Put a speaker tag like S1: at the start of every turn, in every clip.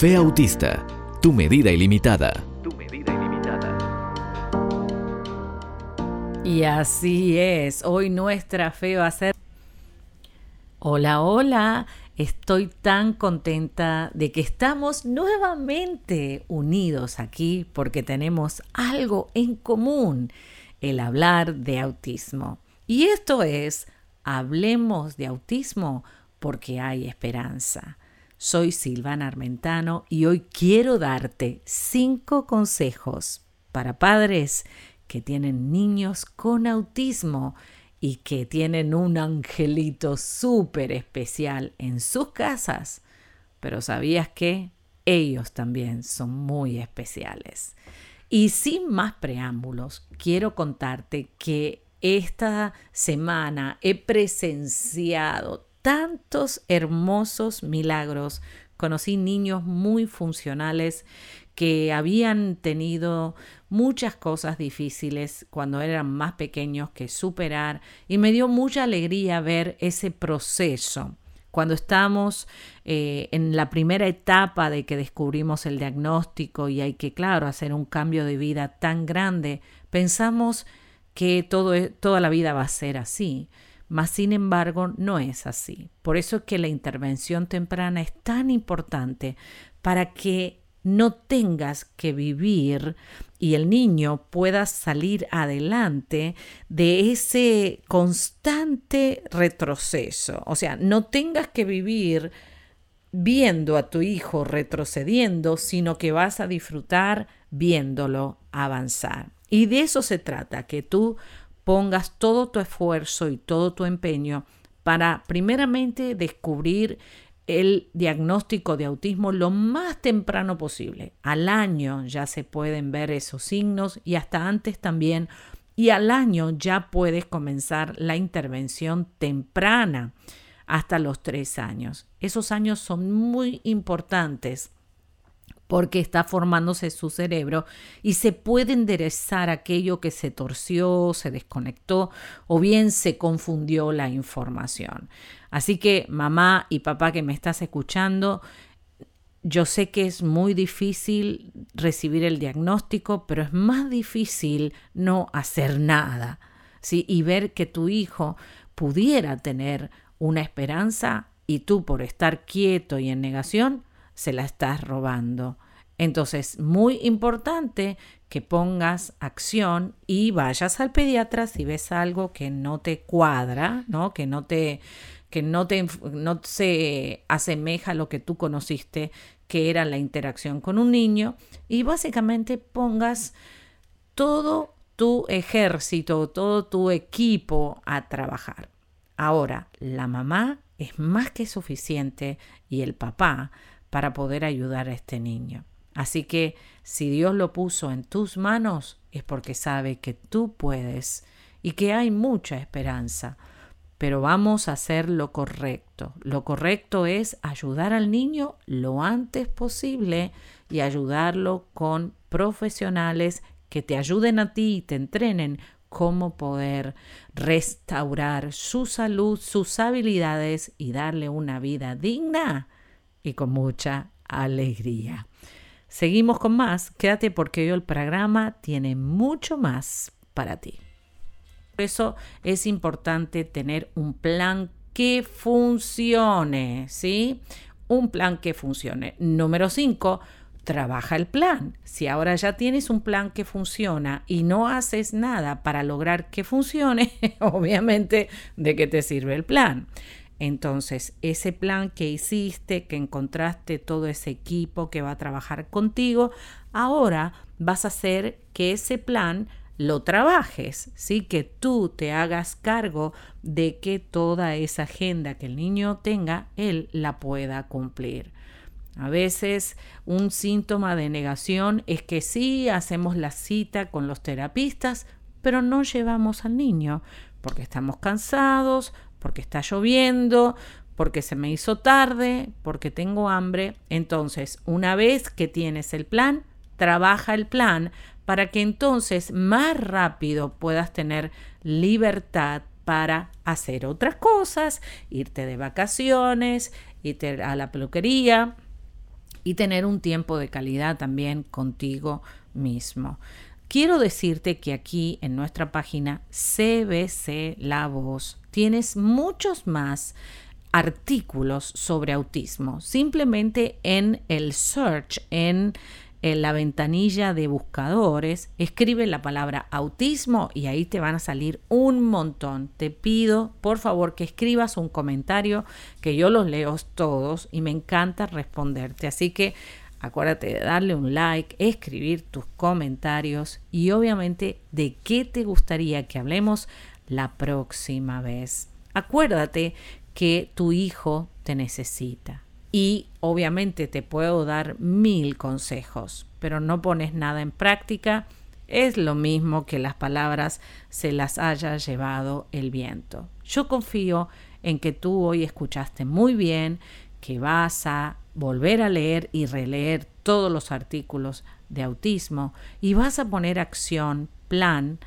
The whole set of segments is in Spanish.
S1: Fe Autista, tu medida ilimitada.
S2: Tu medida ilimitada.
S3: Y así es, hoy nuestra fe va a ser... Hola, hola, estoy tan contenta de que estamos nuevamente unidos aquí porque tenemos algo en común, el hablar de autismo. Y esto es, hablemos de autismo porque hay esperanza. Soy Silvana Armentano y hoy quiero darte cinco consejos para padres que tienen niños con autismo y que tienen un angelito súper especial en sus casas. Pero ¿sabías que ellos también son muy especiales? Y sin más preámbulos, quiero contarte que esta semana he presenciado tantos hermosos milagros. Conocí niños muy funcionales que habían tenido muchas cosas difíciles cuando eran más pequeños que superar y me dio mucha alegría ver ese proceso. Cuando estamos eh, en la primera etapa de que descubrimos el diagnóstico y hay que, claro, hacer un cambio de vida tan grande, pensamos que todo, e, toda la vida va a ser así. Mas, sin embargo, no es así. Por eso es que la intervención temprana es tan importante para que no tengas que vivir y el niño pueda salir adelante de ese constante retroceso. O sea, no tengas que vivir viendo a tu hijo retrocediendo, sino que vas a disfrutar viéndolo avanzar. Y de eso se trata, que tú pongas todo tu esfuerzo y todo tu empeño para primeramente descubrir el diagnóstico de autismo lo más temprano posible. Al año ya se pueden ver esos signos y hasta antes también. Y al año ya puedes comenzar la intervención temprana hasta los tres años. Esos años son muy importantes porque está formándose su cerebro y se puede enderezar aquello que se torció, se desconectó o bien se confundió la información. Así que mamá y papá que me estás escuchando, yo sé que es muy difícil recibir el diagnóstico, pero es más difícil no hacer nada. ¿sí? Y ver que tu hijo pudiera tener una esperanza y tú por estar quieto y en negación, se la estás robando. Entonces, muy importante que pongas acción y vayas al pediatra si ves algo que no te cuadra, ¿no? Que no te que no te no se asemeja a lo que tú conociste que era la interacción con un niño y básicamente pongas todo tu ejército, todo tu equipo a trabajar. Ahora, la mamá es más que suficiente y el papá para poder ayudar a este niño. Así que si Dios lo puso en tus manos es porque sabe que tú puedes y que hay mucha esperanza. Pero vamos a hacer lo correcto. Lo correcto es ayudar al niño lo antes posible y ayudarlo con profesionales que te ayuden a ti y te entrenen cómo poder restaurar su salud, sus habilidades y darle una vida digna y con mucha alegría. Seguimos con más, quédate porque hoy el programa tiene mucho más para ti. Por eso es importante tener un plan que funcione, ¿sí? Un plan que funcione. Número 5, trabaja el plan. Si ahora ya tienes un plan que funciona y no haces nada para lograr que funcione, obviamente, ¿de qué te sirve el plan? Entonces, ese plan que hiciste, que encontraste todo ese equipo que va a trabajar contigo, ahora vas a hacer que ese plan lo trabajes, ¿sí? Que tú te hagas cargo de que toda esa agenda que el niño tenga, él la pueda cumplir. A veces un síntoma de negación es que sí hacemos la cita con los terapistas, pero no llevamos al niño porque estamos cansados, porque está lloviendo, porque se me hizo tarde, porque tengo hambre. Entonces, una vez que tienes el plan, trabaja el plan para que entonces más rápido puedas tener libertad para hacer otras cosas, irte de vacaciones, irte a la peluquería, y tener un tiempo de calidad también contigo mismo. Quiero decirte que aquí en nuestra página CBC La Voz tienes muchos más artículos sobre autismo. Simplemente en el search, en, la ventanilla de buscadores, escribe la palabra autismo y ahí te van a salir un montón. Te pido, por favor, que escribas un comentario, que yo los leo todos y me encanta responderte. Así que acuérdate de darle un like, escribir tus comentarios y obviamente de qué te gustaría que hablemos la próxima vez. Acuérdate que tu hijo te necesita. Y obviamente te puedo dar mil consejos, pero no pones nada en práctica, es lo mismo que las palabras se las haya llevado el viento. Yo confío en que tú hoy escuchaste muy bien, que vas a volver a leer y releer todos los artículos de autismo y vas a poner acción, plan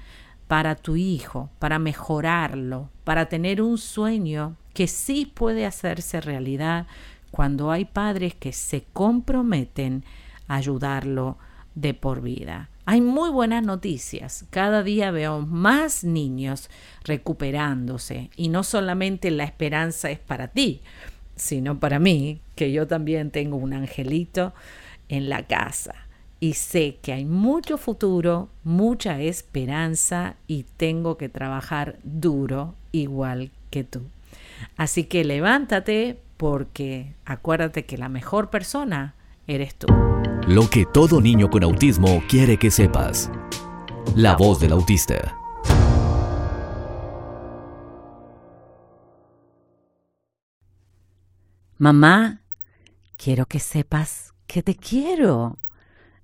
S3: para tu hijo, para mejorarlo, para tener un sueño que sí puede hacerse realidad cuando hay padres que se comprometen a ayudarlo de por vida. Hay muy buenas noticias. Cada día veo más niños recuperándose y no solamente la esperanza es para ti, sino para mí, que yo también tengo un angelito en la casa y sé que hay mucho futuro, mucha esperanza y tengo que trabajar duro igual que tú. Así que levántate porque acuérdate que la mejor persona eres tú.
S1: Lo que todo niño con autismo quiere que sepas. La voz del autista.
S3: Mamá, quiero que sepas que te quiero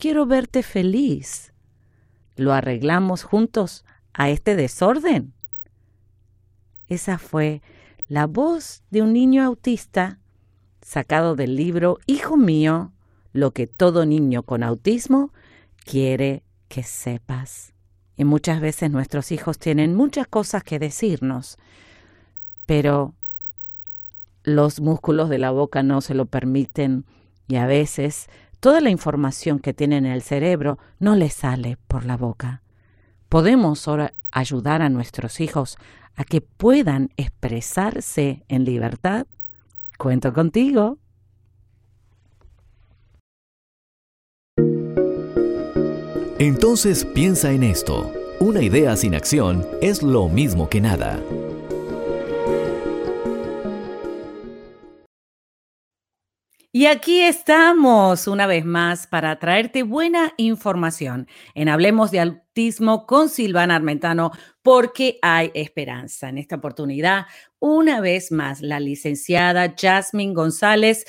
S3: Quiero verte feliz. ¿Lo arreglamos juntos a este desorden? Esa fue la voz de un niño autista sacado del libro Hijo mío, lo que todo niño con autismo quiere que sepas. Y muchas veces nuestros hijos tienen muchas cosas que decirnos, pero los músculos de la boca no se lo permiten y a veces toda la información que tienen en el cerebro no les sale por la boca. Podemos ahora ayudar a nuestros hijos a que puedan expresarse en libertad, cuento contigo.
S1: Entonces piensa en esto. Una idea sin acción es lo mismo que nada.
S3: Y aquí estamos una vez más para traerte buena información en Hablemos de Autismo con Silvana Armentano, porque hay esperanza. En esta oportunidad, una vez más, la licenciada Jasmine González,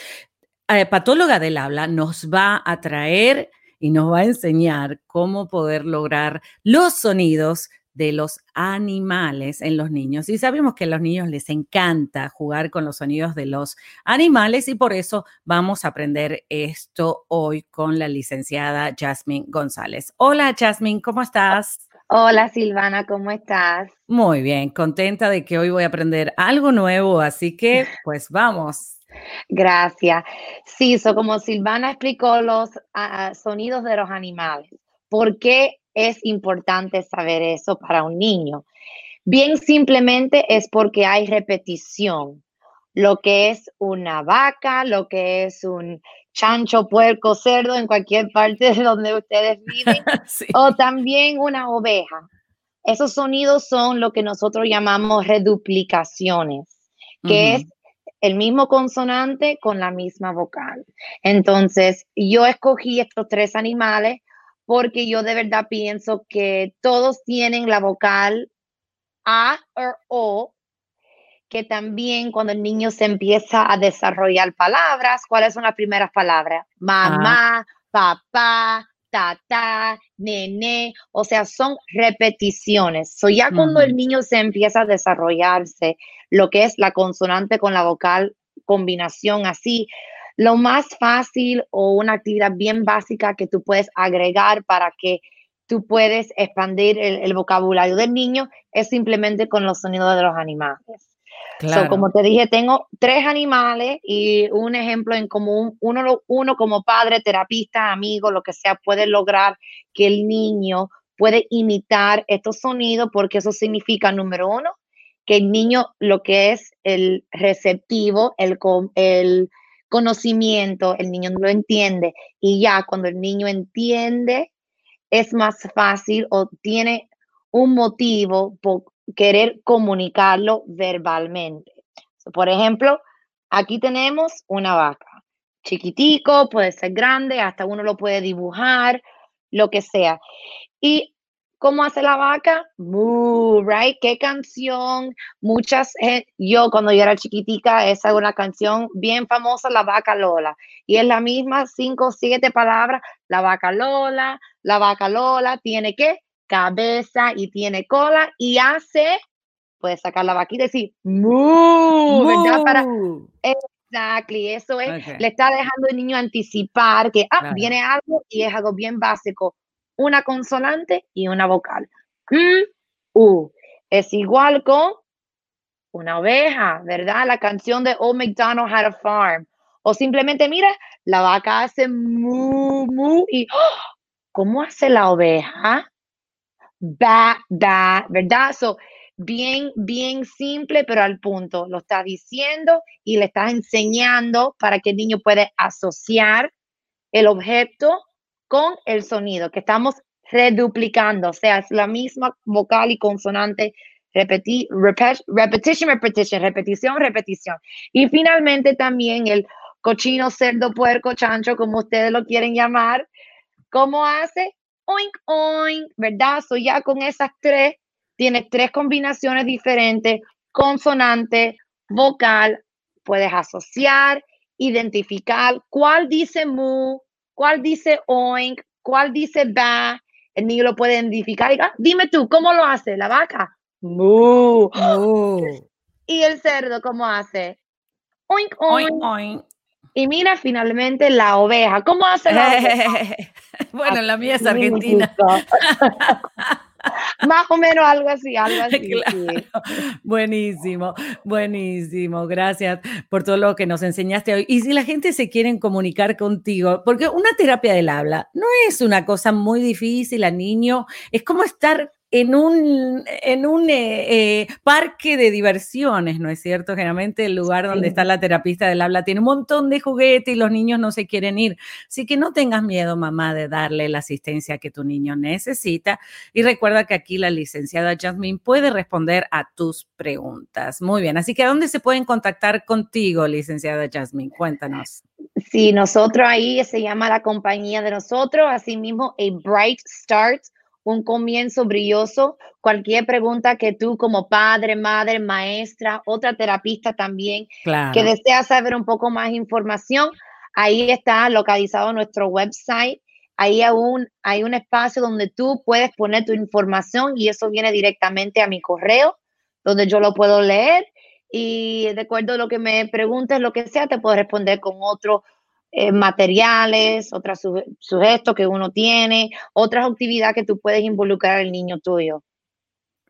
S3: eh, patóloga del habla, nos va a traer y nos va a enseñar cómo poder lograr los sonidos de los animales en los niños. Y sabemos que a los niños les encanta jugar con los sonidos de los animales y por eso vamos a aprender esto hoy con la licenciada Jasmine González. Hola Jasmine, ¿cómo estás?
S2: Hola Silvana, ¿cómo estás?
S3: Muy bien, contenta de que hoy voy a aprender algo nuevo, así que pues vamos.
S2: Gracias. Sí, so como Silvana explicó los ah, sonidos de los animales. ¿Por qué es importante saber eso para un niño? Bien simplemente es porque hay repetición. Lo que es una vaca, lo que es un chancho, puerco, cerdo en cualquier parte de donde ustedes viven, o también una oveja. Esos sonidos son lo que nosotros llamamos reduplicaciones, que es el mismo consonante con la misma vocal. Entonces, yo escogí estos tres animales porque yo de verdad pienso que todos tienen la vocal A o O, que también cuando el niño se empieza a desarrollar palabras, ¿cuáles son las primeras palabras? Mamá, papá, tata, nene, o sea, son repeticiones. So ya cuando el niño se empieza a desarrollarse, lo que es la consonante con la vocal, combinación así, lo más fácil o una actividad bien básica que tú puedes agregar para que tú puedes expandir el, vocabulario del niño es simplemente con los sonidos de los animales. como te dije, tengo tres animales y un ejemplo en común, uno, uno como padre, terapista, amigo, lo que sea, puede lograr que el niño puede imitar estos sonidos porque eso significa, número uno, que el niño lo que es el receptivo, el, el conocimiento, el niño no lo entiende y ya cuando el niño entiende es más fácil o tiene un motivo por querer comunicarlo verbalmente. por ejemplo, aquí tenemos una vaca. Chiquitico, puede ser grande, hasta uno lo puede dibujar, lo que sea. Y ¿Cómo hace la vaca? Moo, right? ¿Qué canción? Muchas, yo cuando yo era chiquitica, esa es una canción bien famosa, La Vaca Lola. Y es la misma, cinco o siete palabras, La Vaca Lola, La Vaca Lola, tiene qué? Cabeza y tiene cola y hace, puede sacar la vaquita y decir, moo, ¿verdad? Para, exactly, eso es, le está dejando el niño anticipar que, ah, viene algo y es algo bien básico una consonante y una vocal. U. Es igual con una oveja, ¿verdad? La canción de Old MacDonald Had a Farm. O simplemente, mira, la vaca hace mu, mu y ¡oh! ¿cómo hace la oveja? Ba, da, ¿verdad? So, bien, bien simple, pero al punto. Lo está diciendo y le estás enseñando para que el niño pueda asociar el objeto con el sonido, que estamos reduplicando, o sea, es la misma vocal y consonante, repeti repetition, repetition, repetición, repetición. Y finalmente también el cochino, cerdo, puerco, chancho, como ustedes lo quieren llamar, ¿cómo hace? Oink, oink, ¿verdad? So ya con esas tres, tiene tres combinaciones diferentes, consonante, vocal, puedes asociar, identificar cuál dice mu, cuál dice oink, cuál dice ba, el niño lo puede identificar. Y, ah, dime tú, ¿cómo lo hace la vaca? Mu. Y el cerdo, ¿cómo hace? Oink, oink. oink, Y mira finalmente la oveja. ¿Cómo hace la oveja?
S4: bueno, la mía es argentina.
S2: Más o menos algo así, algo así.
S4: Buenísimo, buenísimo. Gracias por todo lo que nos enseñaste hoy. Y si la gente se quiere comunicar contigo, porque una terapia del habla no es una cosa muy difícil a niño, es como estar en un, en un eh, eh, parque de diversiones, ¿no es cierto? Generalmente el lugar donde está la terapista del habla tiene un montón de juguetes y los niños no se quieren ir. Así que no tengas miedo, mamá, de darle la asistencia que tu niño necesita. Y recuerda que aquí la licenciada Jasmine puede responder a tus preguntas. Muy bien, así que ¿a dónde se pueden contactar contigo, licenciada Jasmine? Cuéntanos.
S2: Sí, nosotros ahí se llama la compañía de nosotros, así mismo a Bright Start un comienzo brilloso. Cualquier pregunta que tú como padre, madre, maestra, otra terapista también, que desea saber un poco más información, ahí está localizado nuestro website. Ahí aún hay un espacio donde tú puedes poner tu información y eso viene directamente a mi correo, donde yo lo puedo leer y de acuerdo a lo que me preguntes, lo que sea, te puedo responder con otro eh, materiales, otros sujetos que uno tiene, otras actividades que tú puedes involucrar al niño tuyo.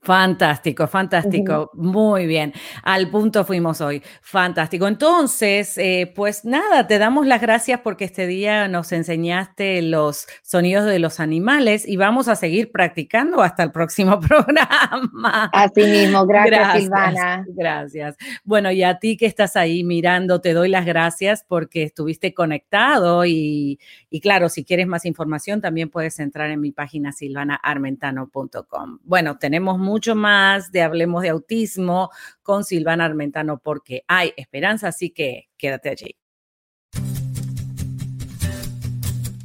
S4: Fantástico, fantástico. Muy bien. Al punto fuimos hoy. Fantástico. Entonces, eh, pues nada, te damos las gracias porque este día nos enseñaste los sonidos de los animales y vamos a seguir practicando hasta el próximo programa.
S2: Así mismo. Gracias, Silvana.
S4: Gracias. Bueno, y a ti que estás ahí mirando, te doy las gracias porque estuviste conectado y, y claro, si quieres más información, también puedes entrar en mi página silvanaarmentano.com. Bueno, tenemos mucho más de Hablemos de Autismo con Silvana Armentano porque hay esperanza, así que quédate allí.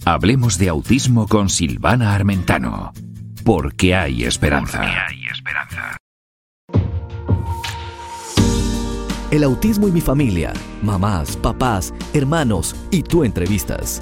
S5: Hablemos de autismo con Silvana Armentano, porque hay esperanza. Porque hay esperanza. El autismo y mi familia, mamás, papás, hermanos y tú entrevistas.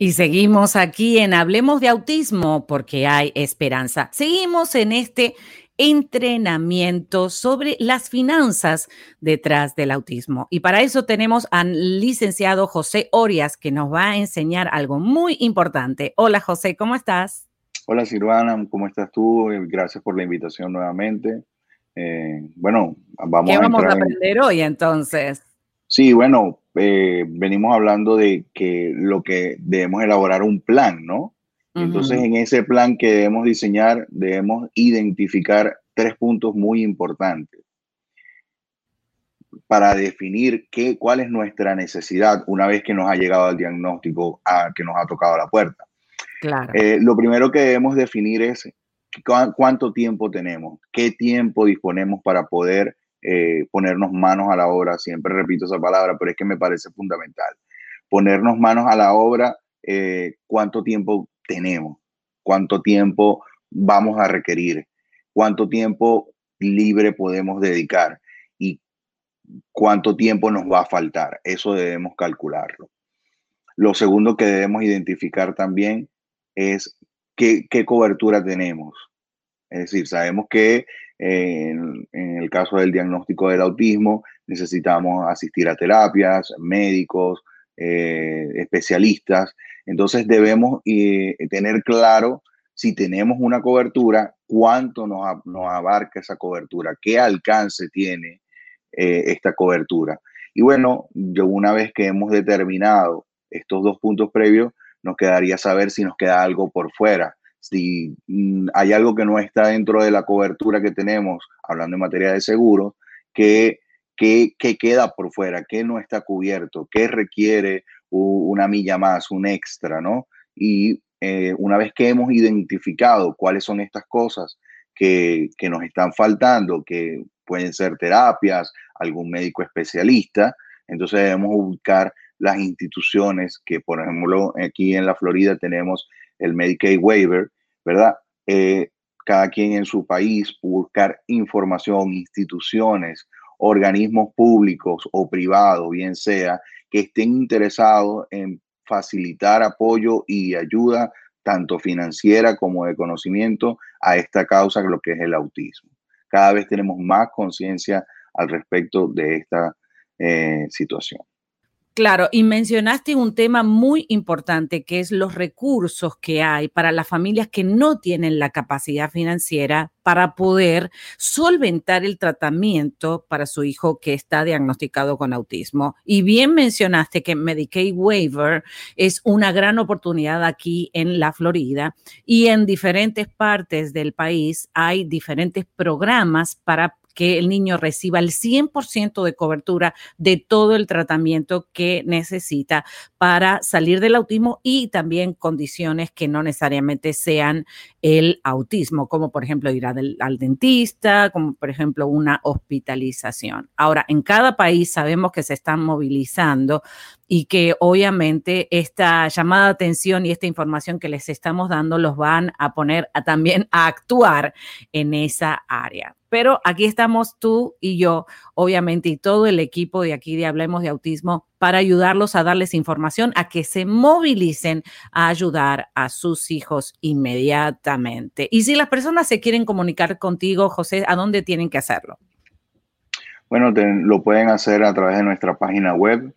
S4: Y seguimos aquí en Hablemos de Autismo porque hay esperanza. Seguimos en este entrenamiento sobre las finanzas detrás del autismo. Y para eso tenemos al licenciado José Orias que nos va a enseñar algo muy importante. Hola José, ¿cómo estás?
S6: Hola Silvana, ¿cómo estás tú? Gracias por la invitación nuevamente. Eh, bueno, vamos
S4: ¿Qué vamos a aprender hoy entonces?
S6: Sí, bueno, eh, venimos hablando de que lo que debemos elaborar un plan, ¿no? Entonces, en ese plan que debemos diseñar, debemos identificar tres puntos muy importantes para definir qué, cuál es nuestra necesidad una vez que nos ha llegado al diagnóstico a, que nos ha tocado la puerta. Claro. Eh, lo primero que debemos definir es cuánto tiempo tenemos, qué tiempo disponemos para poder eh, ponernos manos a la obra, siempre repito esa palabra, pero es que me parece fundamental. Ponernos manos a la obra, eh, cuánto tiempo tenemos, cuánto tiempo vamos a requerir, cuánto tiempo libre podemos dedicar y cuánto tiempo nos va a faltar. Eso debemos calcularlo. Lo segundo que debemos identificar también es qué, qué cobertura tenemos. Es decir, sabemos que en, el caso del diagnóstico del autismo, necesitamos asistir a terapias, médicos, eh, especialistas. Entonces debemos eh, tener claro si tenemos una cobertura, cuánto nos, abarca esa cobertura, qué alcance tiene eh, esta cobertura. Y bueno, yo una vez que hemos determinado estos dos puntos previos, nos quedaría saber si nos queda algo por fuera si mm, hay algo que no está dentro de la cobertura que tenemos, hablando en materia de seguros, que, que, queda por fuera, que no está cubierto, que requiere una milla más, un extra, ¿no? Y eh, una vez que hemos identificado cuáles son estas cosas que, que nos están faltando, que pueden ser terapias, algún médico especialista, entonces debemos buscar las instituciones que, por ejemplo, aquí en la Florida tenemos el Medicaid Waiver, ¿verdad? Eh, cada quien en su país, buscar información, instituciones, organismos públicos o privados, bien sea, que estén interesados en facilitar apoyo y ayuda tanto financiera como de conocimiento a esta causa, lo que es el autismo. Cada vez tenemos más conciencia al respecto de esta eh, situación.
S4: Claro, y mencionaste un tema muy importante que es los recursos que hay para las familias que no tienen la capacidad financiera para poder solventar el tratamiento para su hijo que está diagnosticado con autismo. Y bien mencionaste que Medicaid Waiver es una gran oportunidad aquí en la Florida y en diferentes partes del país hay diferentes programas para que el niño reciba el 100% de cobertura de todo el tratamiento que necesita para salir del autismo y también condiciones que no necesariamente sean el autismo, como por ejemplo ir al, dentista, como por ejemplo una hospitalización. Ahora, en cada país sabemos que se están movilizando y que obviamente esta llamada de atención y esta información que les estamos dando los van a poner también a actuar en esa área. Pero aquí estamos tú y yo, obviamente, y todo el equipo de aquí de Hablemos de Autismo para ayudarlos a darles información, a que se movilicen a ayudar a sus hijos inmediatamente. Y si las personas se quieren comunicar contigo, José, ¿a dónde tienen que hacerlo?
S6: Bueno, lo pueden hacer a través de nuestra página web,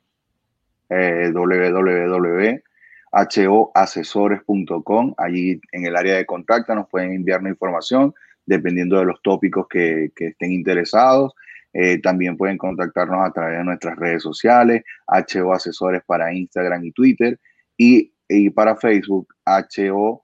S6: eh, www.hoasesores.com. Allí en el área de contacto nos pueden enviarnos información dependiendo de los tópicos que, estén interesados. Eh, también pueden contactarnos a través de nuestras redes sociales, HO Asesores para Instagram y Twitter y, para Facebook, HO-asesores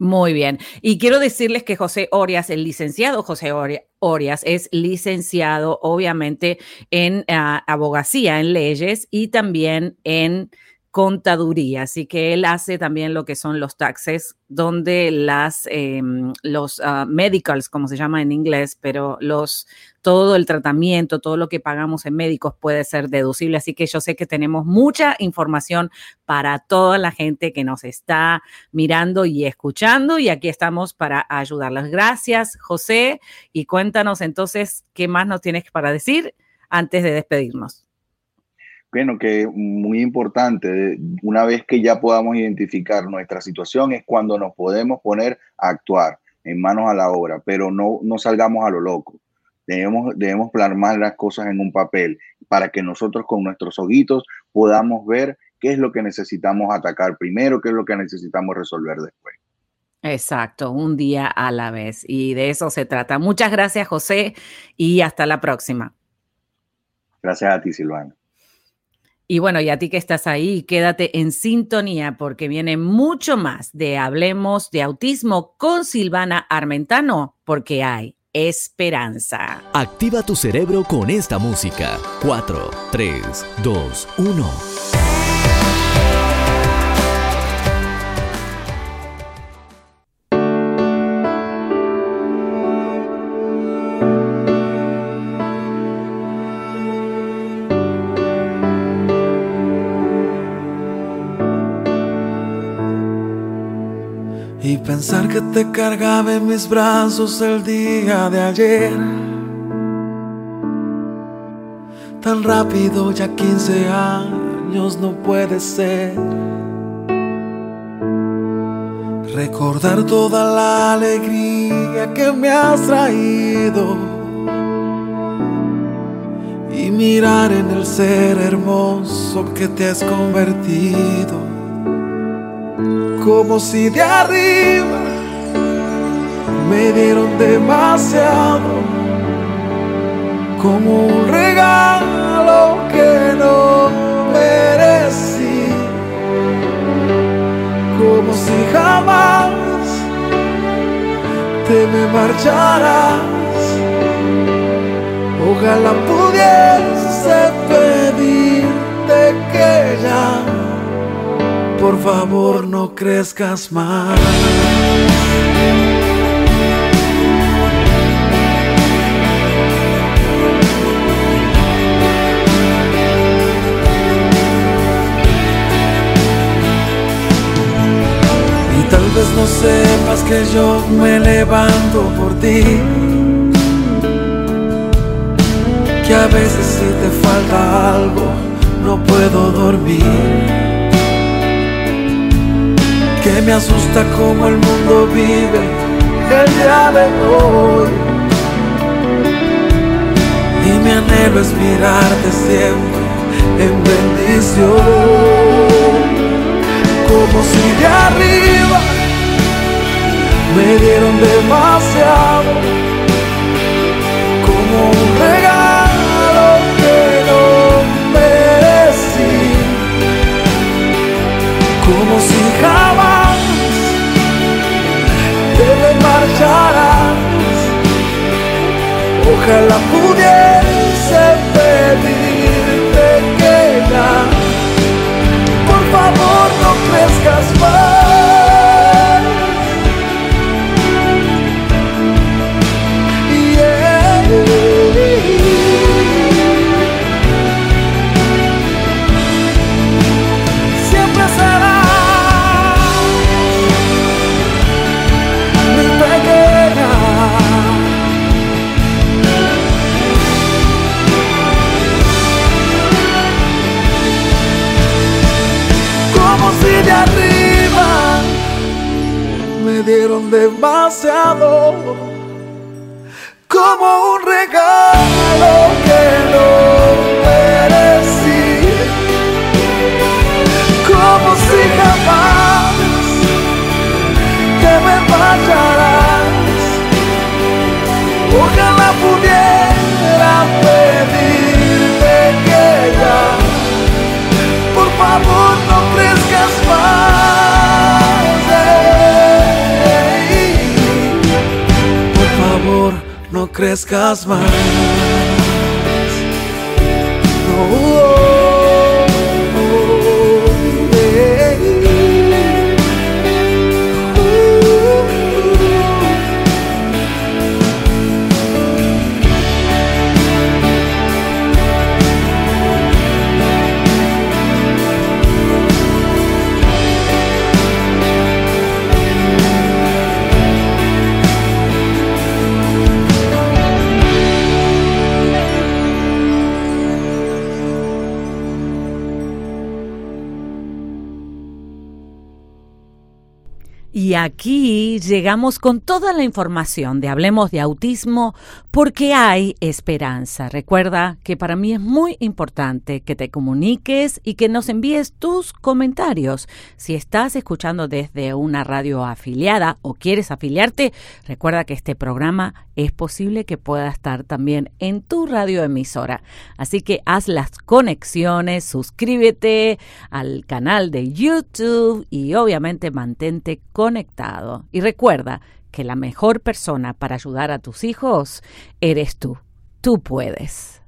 S4: muy bien. Y quiero decirles que José Orias, el licenciado José Orias, es licenciado obviamente en ah, abogacía, en leyes y también en contaduría, así que él hace también lo que son los taxes, donde las, em, los uh, medicals, como se llama en inglés, pero los, todo el tratamiento, todo lo que pagamos en médicos puede ser deducible, así que yo sé que tenemos mucha información para toda la gente que nos está mirando y escuchando y aquí estamos para ayudarlos. Gracias, José, y cuéntanos entonces qué más nos tienes para decir antes de despedirnos.
S6: Bueno, que muy importante, una vez que ya podamos identificar nuestra situación, es cuando nos podemos poner a actuar en manos a la obra, pero no, no salgamos a lo loco. Debemos, debemos plasmar las cosas en un papel para que nosotros con nuestros ojitos podamos ver qué es lo que necesitamos atacar primero, qué es lo que necesitamos resolver después.
S3: Exacto, un día a la vez. Y de eso se trata. Muchas gracias, José, y hasta la próxima.
S6: Gracias a ti, Silvana.
S3: Y bueno, y a ti que estás ahí, quédate en sintonía porque viene mucho más de Hablemos de Autismo con Silvana Armentano, porque hay esperanza.
S7: Activa tu cerebro con esta música. 4, 3, 2, 1.
S8: Pensar que te cargaba en mis brazos el día de ayer. Tan rápido, ya 15 años no puede ser. Recordar toda la alegría que me has traído. Y mirar en el ser hermoso que te has convertido como si de arriba me dieron demasiado, como un regalo que no merecí, como si jamás te me marcharas. Ojalá pudiese pedirte que ya por favor no crezcas más. Y tal vez no sepas que yo me levanto por ti. Que a veces si te falta algo no puedo dormir que me asusta como el mundo vive el día de hoy. Y mi anhelo es mirarte siempre en bendición, como si de arriba me dieron demasiado, como un regalo que no merecí, como si jamás Ojalá pudiese pedirte que ya, por favor no crezcas más. Demasiado. Como crezcas más.
S4: Aquí llegamos con toda la información de Hablemos de Autismo porque hay esperanza. Recuerda que para mí es muy importante que te comuniques y que nos envíes tus comentarios. Si estás escuchando desde una radio afiliada o quieres afiliarte, recuerda que este programa es posible que pueda estar también en tu radioemisora. Así que haz las conexiones, suscríbete al canal de YouTube y obviamente mantente conectado. Y recuerda que la mejor persona para ayudar a tus hijos eres tú. Tú puedes.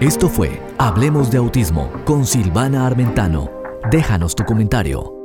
S1: Esto fue Hablemos de Autismo con Silvana Armentano. Déjanos tu comentario